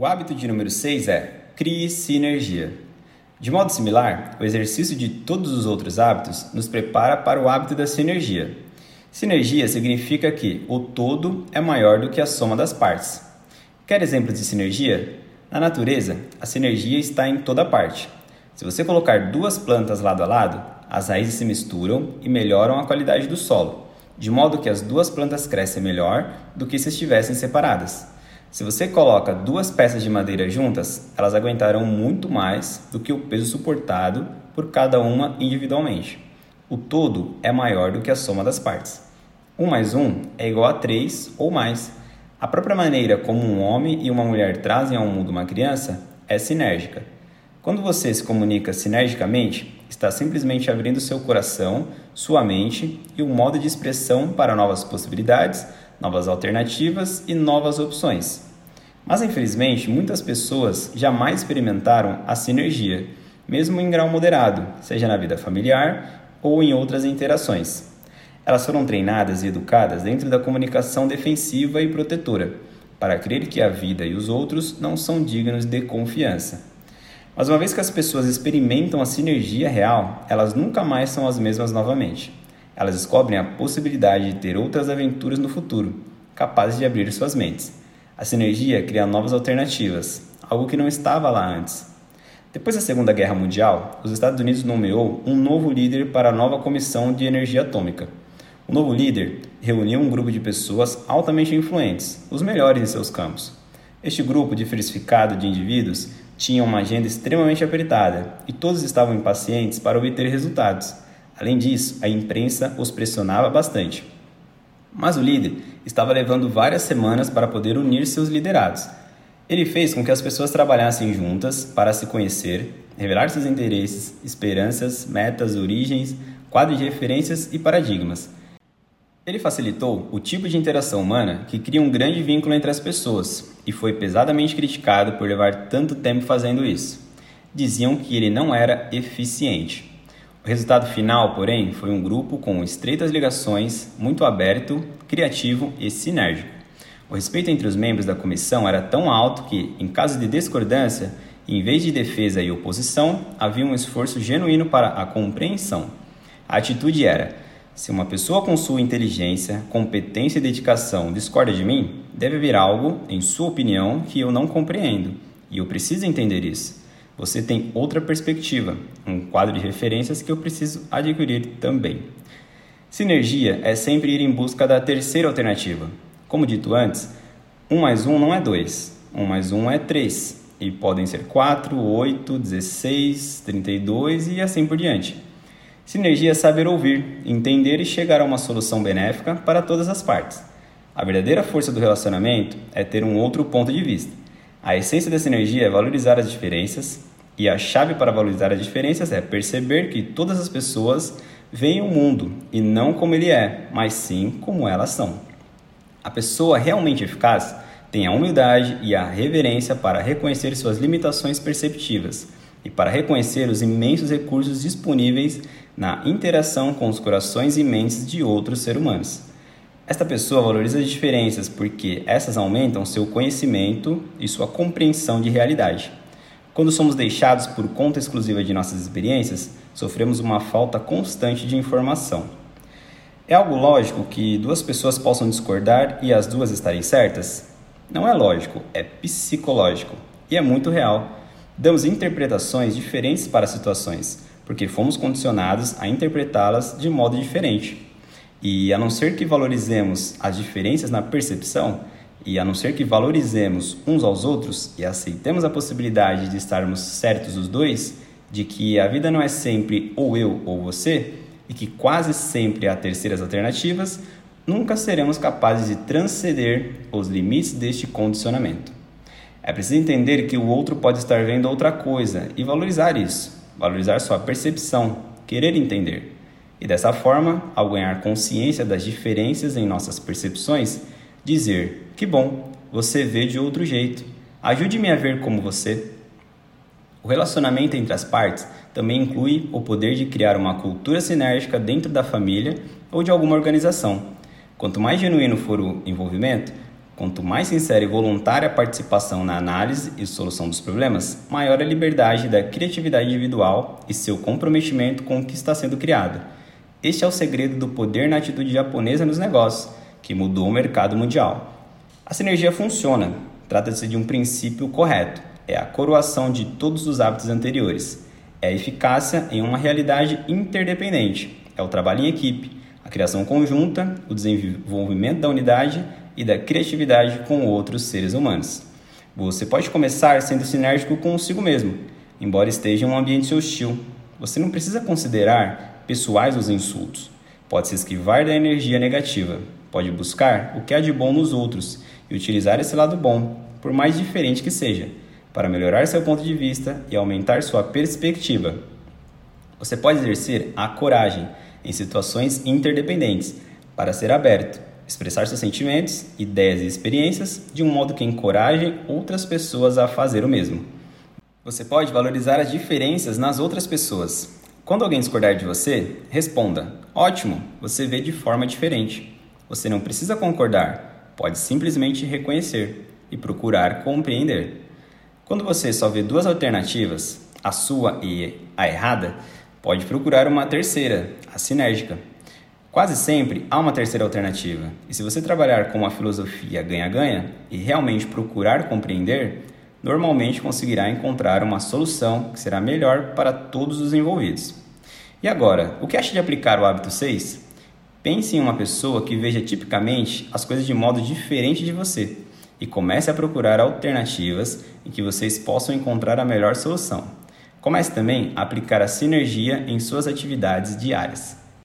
O hábito de número 6 é crie sinergia. De modo similar, o exercício de todos os outros hábitos nos prepara para o hábito da sinergia. Sinergia significa que o todo é maior do que a soma das partes. Quer exemplos de sinergia? Na natureza, a sinergia está em toda parte. Se você colocar duas plantas lado a lado, as raízes se misturam e melhoram a qualidade do solo, de modo que as duas plantas crescem melhor do que se estivessem separadas. Se você coloca duas peças de madeira juntas, elas aguentarão muito mais do que o peso suportado por cada uma individualmente. O todo é maior do que a soma das partes. 1 mais 1 é igual a 3 ou mais. A própria maneira como um homem e uma mulher trazem ao mundo uma criança é sinérgica. Quando você se comunica sinergicamente, está simplesmente abrindo seu coração, sua mente e um modo de expressão para novas possibilidades novas alternativas e novas opções. Mas infelizmente, muitas pessoas jamais experimentaram a sinergia, mesmo em grau moderado, seja na vida familiar ou em outras interações. Elas foram treinadas e educadas dentro da comunicação defensiva e protetora, para crer que a vida e os outros não são dignos de confiança. Mas uma vez que as pessoas experimentam a sinergia real, elas nunca mais são as mesmas novamente elas descobrem a possibilidade de ter outras aventuras no futuro, capazes de abrir suas mentes. A sinergia cria novas alternativas, algo que não estava lá antes. Depois da Segunda Guerra Mundial, os Estados Unidos nomeou um novo líder para a nova Comissão de Energia Atômica. O novo líder reuniu um grupo de pessoas altamente influentes, os melhores em seus campos. Este grupo diversificado de indivíduos tinha uma agenda extremamente apertada e todos estavam impacientes para obter resultados. Além disso, a imprensa os pressionava bastante. Mas o líder estava levando várias semanas para poder unir seus liderados. Ele fez com que as pessoas trabalhassem juntas para se conhecer, revelar seus interesses, esperanças, metas, origens, quadros de referências e paradigmas. Ele facilitou o tipo de interação humana que cria um grande vínculo entre as pessoas e foi pesadamente criticado por levar tanto tempo fazendo isso. Diziam que ele não era eficiente. O resultado final, porém, foi um grupo com estreitas ligações, muito aberto, criativo e sinérgico. O respeito entre os membros da comissão era tão alto que, em caso de discordância, em vez de defesa e oposição, havia um esforço genuíno para a compreensão. A atitude era: se uma pessoa com sua inteligência, competência e dedicação discorda de mim, deve haver algo, em sua opinião, que eu não compreendo, e eu preciso entender isso você tem outra perspectiva, um quadro de referências que eu preciso adquirir também. Sinergia é sempre ir em busca da terceira alternativa. Como dito antes, 1 mais 1 não é 2, 1 mais 1 é 3, e podem ser 4, 8, 16, 32 e assim por diante. Sinergia é saber ouvir, entender e chegar a uma solução benéfica para todas as partes. A verdadeira força do relacionamento é ter um outro ponto de vista. A essência da sinergia é valorizar as diferenças, e a chave para valorizar as diferenças é perceber que todas as pessoas veem o mundo e não como ele é, mas sim como elas são. A pessoa realmente eficaz tem a humildade e a reverência para reconhecer suas limitações perceptivas e para reconhecer os imensos recursos disponíveis na interação com os corações e mentes de outros seres humanos. Esta pessoa valoriza as diferenças porque essas aumentam seu conhecimento e sua compreensão de realidade. Quando somos deixados por conta exclusiva de nossas experiências, sofremos uma falta constante de informação. É algo lógico que duas pessoas possam discordar e as duas estarem certas? Não é lógico, é psicológico e é muito real. Damos interpretações diferentes para situações, porque fomos condicionados a interpretá-las de modo diferente. E a não ser que valorizemos as diferenças na percepção, e a não ser que valorizemos uns aos outros e aceitemos a possibilidade de estarmos certos os dois, de que a vida não é sempre ou eu ou você, e que quase sempre há terceiras alternativas, nunca seremos capazes de transcender os limites deste condicionamento. É preciso entender que o outro pode estar vendo outra coisa e valorizar isso, valorizar sua percepção, querer entender. E dessa forma, ao ganhar consciência das diferenças em nossas percepções, dizer: Que bom, você vê de outro jeito. Ajude-me a ver como você. O relacionamento entre as partes também inclui o poder de criar uma cultura sinérgica dentro da família ou de alguma organização. Quanto mais genuíno for o envolvimento, Quanto mais sincera e voluntária a participação na análise e solução dos problemas, maior a liberdade da criatividade individual e seu comprometimento com o que está sendo criado. Este é o segredo do poder na atitude japonesa nos negócios, que mudou o mercado mundial. A sinergia funciona. Trata-se de um princípio correto. É a coroação de todos os hábitos anteriores. É a eficácia em uma realidade interdependente. É o trabalho em equipe, a criação conjunta, o desenvolvimento da unidade e da criatividade com outros seres humanos. Você pode começar sendo sinérgico consigo mesmo, embora esteja em um ambiente hostil. Você não precisa considerar pessoais os insultos. Pode se esquivar da energia negativa. Pode buscar o que há de bom nos outros e utilizar esse lado bom, por mais diferente que seja, para melhorar seu ponto de vista e aumentar sua perspectiva. Você pode exercer a coragem em situações interdependentes para ser aberto expressar seus sentimentos, ideias e experiências de um modo que encoraje outras pessoas a fazer o mesmo. Você pode valorizar as diferenças nas outras pessoas. Quando alguém discordar de você, responda: Ótimo, você vê de forma diferente. Você não precisa concordar, pode simplesmente reconhecer e procurar compreender. Quando você só vê duas alternativas, a sua e a errada, pode procurar uma terceira, a sinérgica. Quase sempre há uma terceira alternativa, e se você trabalhar com uma filosofia ganha-ganha e realmente procurar compreender, normalmente conseguirá encontrar uma solução que será melhor para todos os envolvidos. E agora, o que acha de aplicar o hábito 6? Pense em uma pessoa que veja tipicamente as coisas de modo diferente de você e comece a procurar alternativas em que vocês possam encontrar a melhor solução. Comece também a aplicar a sinergia em suas atividades diárias.